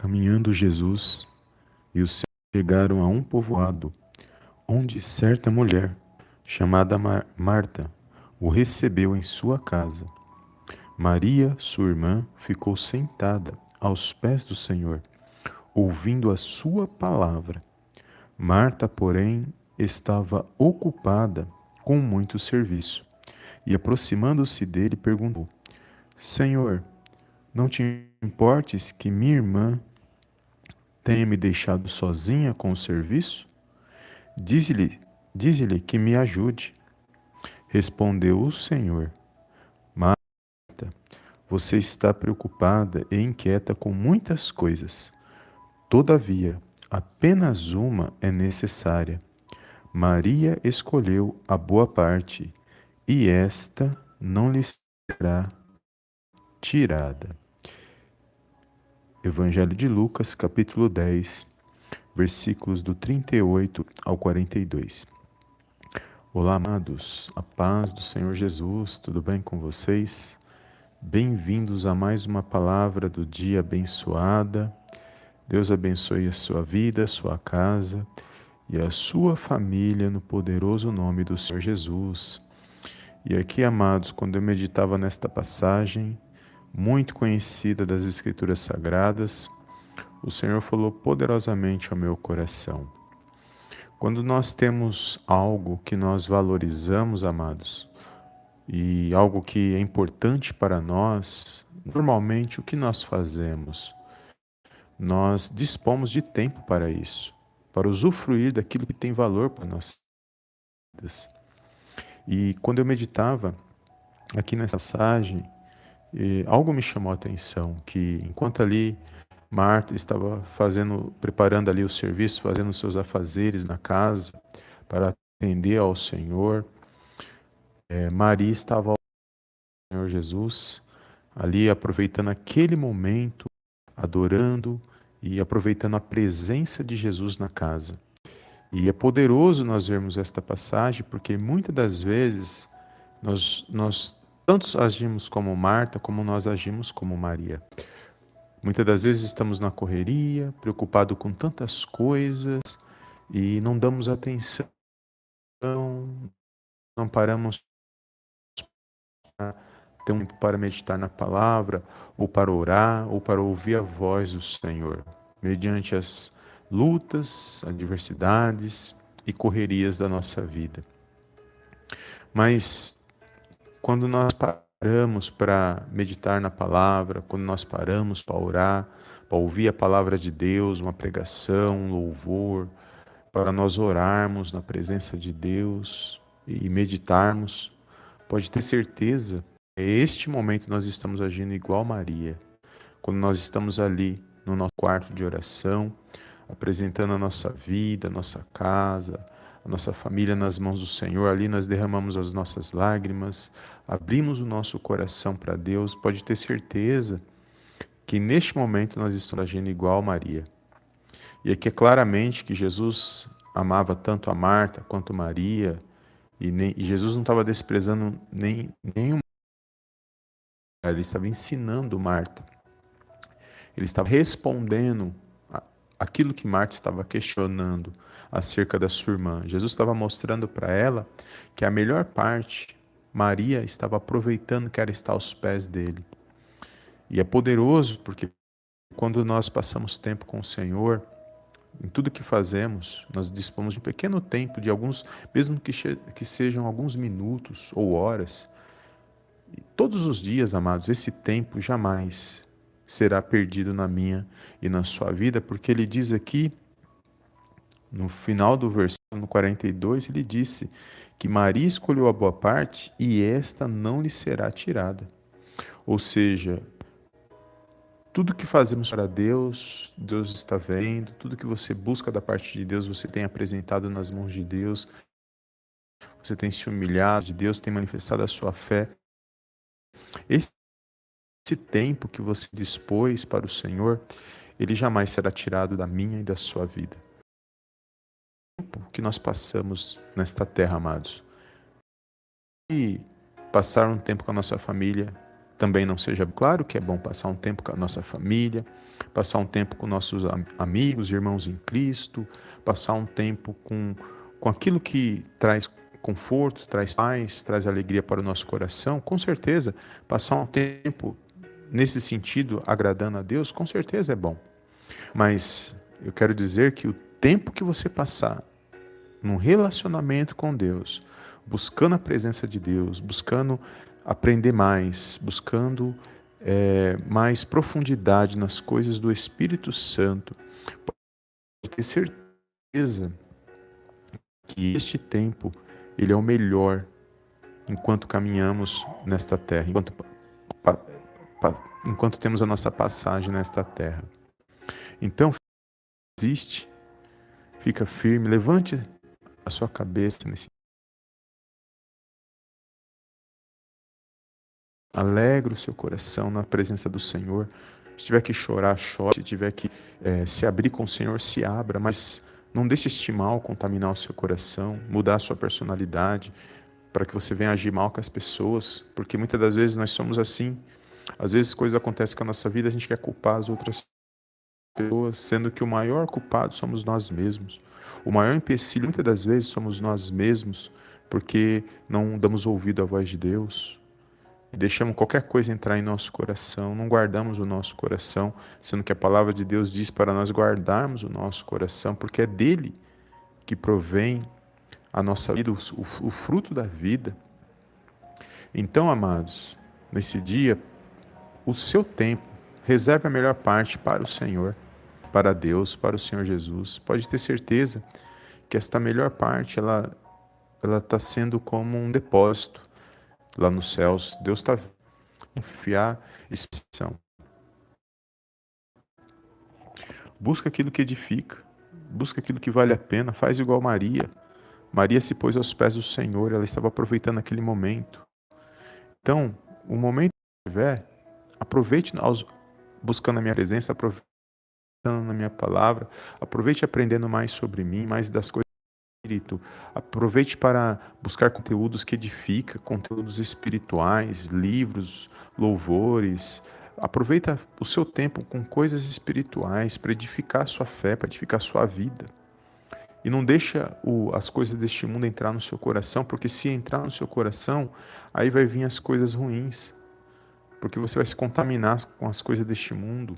Caminhando Jesus e os chegaram a um povoado, onde certa mulher, chamada Mar Marta, o recebeu em sua casa. Maria, sua irmã, ficou sentada aos pés do Senhor, ouvindo a sua palavra. Marta, porém, estava ocupada com muito serviço e, aproximando-se dele, perguntou: Senhor, não te importes que minha irmã tenha me deixado sozinha com o serviço? Dize-lhe dize que me ajude. Respondeu o Senhor: Marta, você está preocupada e inquieta com muitas coisas. Todavia, apenas uma é necessária. Maria escolheu a boa parte, e esta não lhe será tirada. Evangelho de Lucas, capítulo 10, versículos do 38 ao 42. Olá, amados, a paz do Senhor Jesus, tudo bem com vocês? Bem-vindos a mais uma palavra do dia abençoada. Deus abençoe a sua vida, a sua casa e a sua família no poderoso nome do Senhor Jesus. E aqui, amados, quando eu meditava nesta passagem, muito conhecida das Escrituras Sagradas, o Senhor falou poderosamente ao meu coração. Quando nós temos algo que nós valorizamos, amados, e algo que é importante para nós, normalmente o que nós fazemos? Nós dispomos de tempo para isso, para usufruir daquilo que tem valor para nós. E quando eu meditava aqui nessa passagem, e algo me chamou a atenção, que enquanto ali Marta estava fazendo, preparando ali o serviço, fazendo seus afazeres na casa para atender ao Senhor, é, Maria estava ao Senhor Jesus, ali aproveitando aquele momento, adorando e aproveitando a presença de Jesus na casa. E é poderoso nós vermos esta passagem, porque muitas das vezes nós, nós tantos agimos como Marta, como nós agimos como Maria. Muitas das vezes estamos na correria, preocupado com tantas coisas e não damos atenção, não paramos para ter um tempo para meditar na palavra, ou para orar, ou para ouvir a voz do Senhor, mediante as lutas, adversidades e correrias da nossa vida. Mas quando nós paramos para meditar na palavra, quando nós paramos para orar, para ouvir a palavra de Deus, uma pregação, um louvor, para nós orarmos na presença de Deus e meditarmos, pode ter certeza, é este momento nós estamos agindo igual Maria. Quando nós estamos ali no nosso quarto de oração, apresentando a nossa vida, a nossa casa, a nossa família nas mãos do Senhor, ali nós derramamos as nossas lágrimas, abrimos o nosso coração para Deus, pode ter certeza que neste momento nós estamos agindo igual Maria. E aqui é claramente que Jesus amava tanto a Marta quanto Maria, e, nem, e Jesus não estava desprezando nem, nenhum. Ele estava ensinando Marta. Ele estava respondendo aquilo que Marta estava questionando acerca da sua irmã. Jesus estava mostrando para ela que a melhor parte, Maria estava aproveitando que ela está aos pés dele. E é poderoso porque quando nós passamos tempo com o Senhor, em tudo que fazemos, nós dispomos de um pequeno tempo, de alguns, mesmo que, que sejam alguns minutos ou horas. Todos os dias, amados, esse tempo jamais será perdido na minha e na sua vida, porque ele diz aqui, no final do versículo 42, ele disse que Maria escolheu a boa parte e esta não lhe será tirada. Ou seja, tudo que fazemos para Deus, Deus está vendo, tudo que você busca da parte de Deus, você tem apresentado nas mãos de Deus, você tem se humilhado de Deus, tem manifestado a sua fé. Esse esse tempo que você dispôs para o Senhor, ele jamais será tirado da minha e da sua vida. O tempo que nós passamos nesta terra, amados. E passar um tempo com a nossa família também não seja claro que é bom passar um tempo com a nossa família, passar um tempo com nossos amigos, irmãos em Cristo, passar um tempo com, com aquilo que traz conforto, traz paz, traz alegria para o nosso coração, com certeza, passar um tempo nesse sentido agradando a Deus, com certeza é bom. Mas eu quero dizer que o tempo que você passar num relacionamento com Deus, buscando a presença de Deus, buscando aprender mais, buscando é, mais profundidade nas coisas do Espírito Santo, pode ter certeza que este tempo ele é o melhor enquanto caminhamos nesta terra, enquanto, enquanto temos a nossa passagem nesta terra. Então, existe, fica firme, levante a sua cabeça nesse Alegre o seu coração na presença do Senhor. Se tiver que chorar, chore. Se tiver que é, se abrir com o Senhor, se abra. Mas não deixe este mal contaminar o seu coração, mudar a sua personalidade, para que você venha agir mal com as pessoas. Porque muitas das vezes nós somos assim. Às vezes coisas acontecem com a nossa vida, a gente quer culpar as outras pessoas, sendo que o maior culpado somos nós mesmos. O maior empecilho, muitas das vezes, somos nós mesmos, porque não damos ouvido à voz de Deus, e deixamos qualquer coisa entrar em nosso coração, não guardamos o nosso coração, sendo que a palavra de Deus diz para nós guardarmos o nosso coração, porque é dele que provém a nossa vida, o, o fruto da vida. Então, amados, nesse dia, o seu tempo, reserve a melhor parte para o Senhor, para Deus, para o Senhor Jesus. Pode ter certeza que esta melhor parte, ela ela está sendo como um depósito lá nos céus. Deus está enfiar expressão. Busca aquilo que edifica, busca aquilo que vale a pena, faz igual Maria. Maria se pôs aos pés do Senhor, ela estava aproveitando aquele momento. Então, o momento que tiver, aproveite aos, buscando a minha presença, aproveite na minha palavra, aproveite aprendendo mais sobre mim, mais das coisas Espírito. Aproveite para buscar conteúdos que edificam, conteúdos espirituais, livros, louvores. Aproveita o seu tempo com coisas espirituais para edificar a sua fé, para edificar a sua vida. E não deixa o, as coisas deste mundo entrar no seu coração, porque se entrar no seu coração, aí vai vir as coisas ruins. Porque você vai se contaminar com as coisas deste mundo.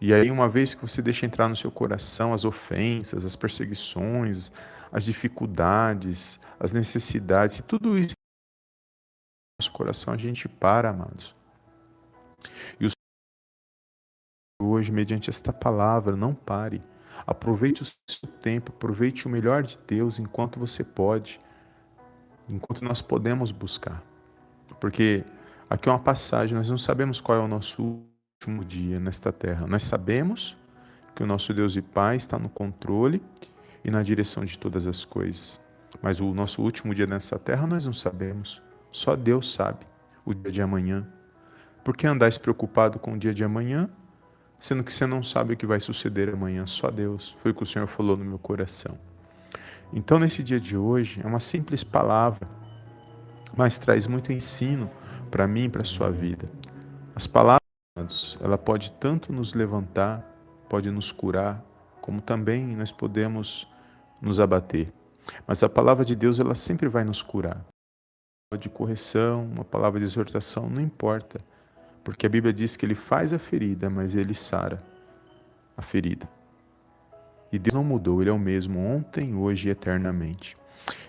E aí, uma vez que você deixa entrar no seu coração as ofensas, as perseguições, as dificuldades, as necessidades, e tudo isso no nosso coração a gente para, amados. E o hoje, mediante esta palavra, não pare. Aproveite o seu tempo, aproveite o melhor de Deus enquanto você pode, enquanto nós podemos buscar. Porque aqui é uma passagem, nós não sabemos qual é o nosso último dia nesta terra. Nós sabemos que o nosso Deus e Pai está no controle e na direção de todas as coisas. Mas o nosso último dia nessa terra nós não sabemos. Só Deus sabe o dia de amanhã. Por que andais preocupado com o dia de amanhã, sendo que você não sabe o que vai suceder amanhã? Só Deus. Foi o que o Senhor falou no meu coração. Então, nesse dia de hoje, é uma simples palavra, mas traz muito ensino para mim e para a sua vida. As palavras ela pode tanto nos levantar, pode nos curar, como também nós podemos nos abater. Mas a palavra de Deus, ela sempre vai nos curar. Uma palavra de correção, uma palavra de exortação, não importa. Porque a Bíblia diz que ele faz a ferida, mas ele sara a ferida. E Deus não mudou, ele é o mesmo ontem, hoje e eternamente.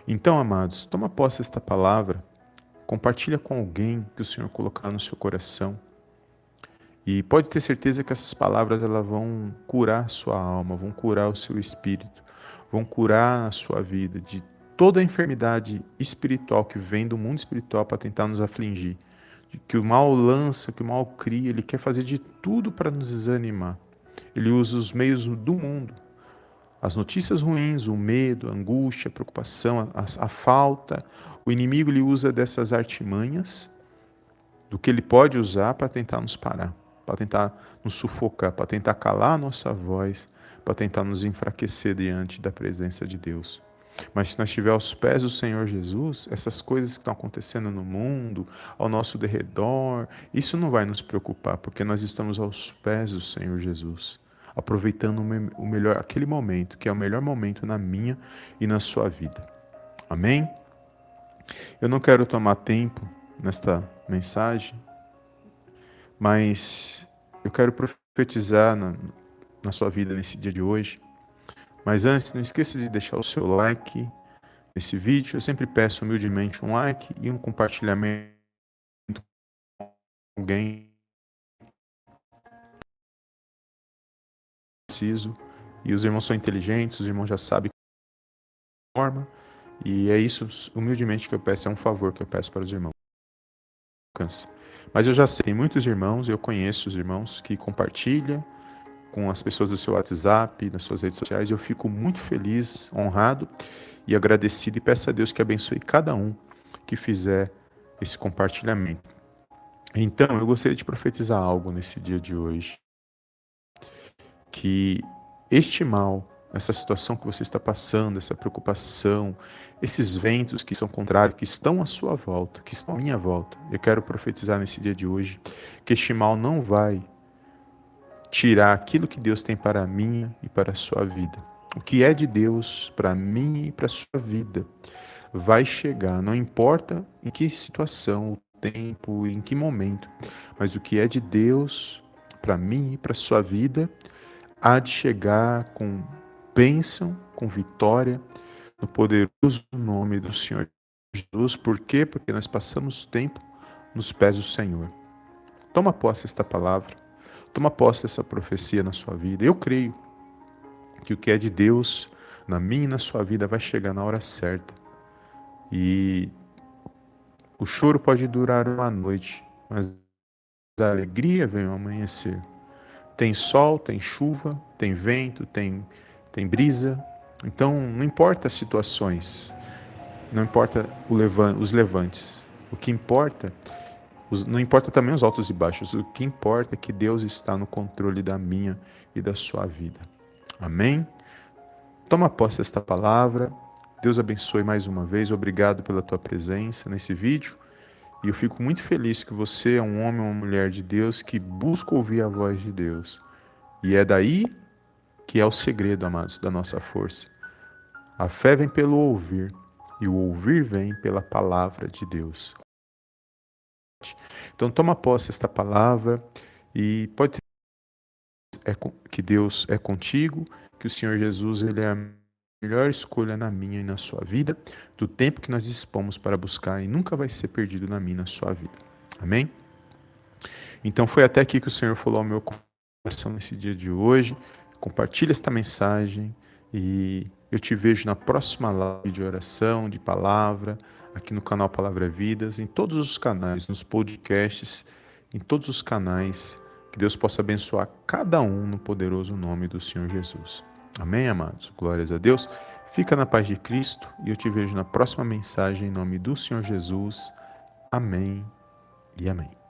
Então, amados, toma posse desta palavra, compartilha com alguém que o Senhor colocar no seu coração. E pode ter certeza que essas palavras elas vão curar a sua alma, vão curar o seu espírito, vão curar a sua vida de toda a enfermidade espiritual que vem do mundo espiritual para tentar nos afligir. Que o mal lança, que o mal cria, ele quer fazer de tudo para nos desanimar. Ele usa os meios do mundo. As notícias ruins, o medo, a angústia, a preocupação, a, a falta. O inimigo ele usa dessas artimanhas do que ele pode usar para tentar nos parar para tentar nos sufocar, para tentar calar a nossa voz, para tentar nos enfraquecer diante da presença de Deus. Mas se nós estiver aos pés do Senhor Jesus, essas coisas que estão acontecendo no mundo, ao nosso derredor, isso não vai nos preocupar, porque nós estamos aos pés do Senhor Jesus, aproveitando o melhor aquele momento, que é o melhor momento na minha e na sua vida. Amém? Eu não quero tomar tempo nesta mensagem, mas eu quero profetizar na, na sua vida nesse dia de hoje. Mas antes, não esqueça de deixar o seu like nesse vídeo. Eu sempre peço humildemente um like e um compartilhamento com alguém preciso. E os irmãos são inteligentes, os irmãos já sabem forma. E é isso, humildemente, que eu peço, é um favor que eu peço para os irmãos. Mas eu já sei, tem muitos irmãos, eu conheço os irmãos que compartilham com as pessoas do seu WhatsApp, nas suas redes sociais, eu fico muito feliz, honrado e agradecido e peço a Deus que abençoe cada um que fizer esse compartilhamento. Então, eu gostaria de profetizar algo nesse dia de hoje. Que este mal essa situação que você está passando, essa preocupação, esses ventos que são contrários, que estão à sua volta, que estão à minha volta. Eu quero profetizar nesse dia de hoje que este mal não vai tirar aquilo que Deus tem para mim e para a sua vida. O que é de Deus para mim e para a sua vida vai chegar, não importa em que situação, o tempo, em que momento, mas o que é de Deus para mim e para a sua vida há de chegar com bênção, com vitória, no poderoso nome do Senhor Jesus. Por quê? Porque nós passamos tempo nos pés do Senhor. Toma posse desta palavra, toma posse dessa profecia na sua vida. Eu creio que o que é de Deus na minha e na sua vida vai chegar na hora certa. E o choro pode durar uma noite, mas a alegria vem ao amanhecer. Tem sol, tem chuva, tem vento, tem tem brisa. Então, não importa as situações, não importa levan os levantes. O que importa, os, não importa também os altos e baixos, o que importa é que Deus está no controle da minha e da sua vida. Amém? Toma posse desta palavra. Deus abençoe mais uma vez. Obrigado pela tua presença nesse vídeo. E eu fico muito feliz que você é um homem ou uma mulher de Deus que busca ouvir a voz de Deus. E é daí que é o segredo, amados, da nossa força. A fé vem pelo ouvir, e o ouvir vem pela palavra de Deus. Então toma posse esta palavra e pode ter que Deus é contigo, que o Senhor Jesus ele é melhor escolha na minha e na sua vida, do tempo que nós dispomos para buscar e nunca vai ser perdido na minha e na sua vida. Amém? Então foi até aqui que o Senhor falou ao meu coração nesse dia de hoje. Compartilhe esta mensagem e eu te vejo na próxima live de oração, de palavra, aqui no canal Palavra Vidas, em todos os canais, nos podcasts, em todos os canais. Que Deus possa abençoar cada um no poderoso nome do Senhor Jesus. Amém, amados? Glórias a Deus. Fica na paz de Cristo e eu te vejo na próxima mensagem em nome do Senhor Jesus. Amém e amém.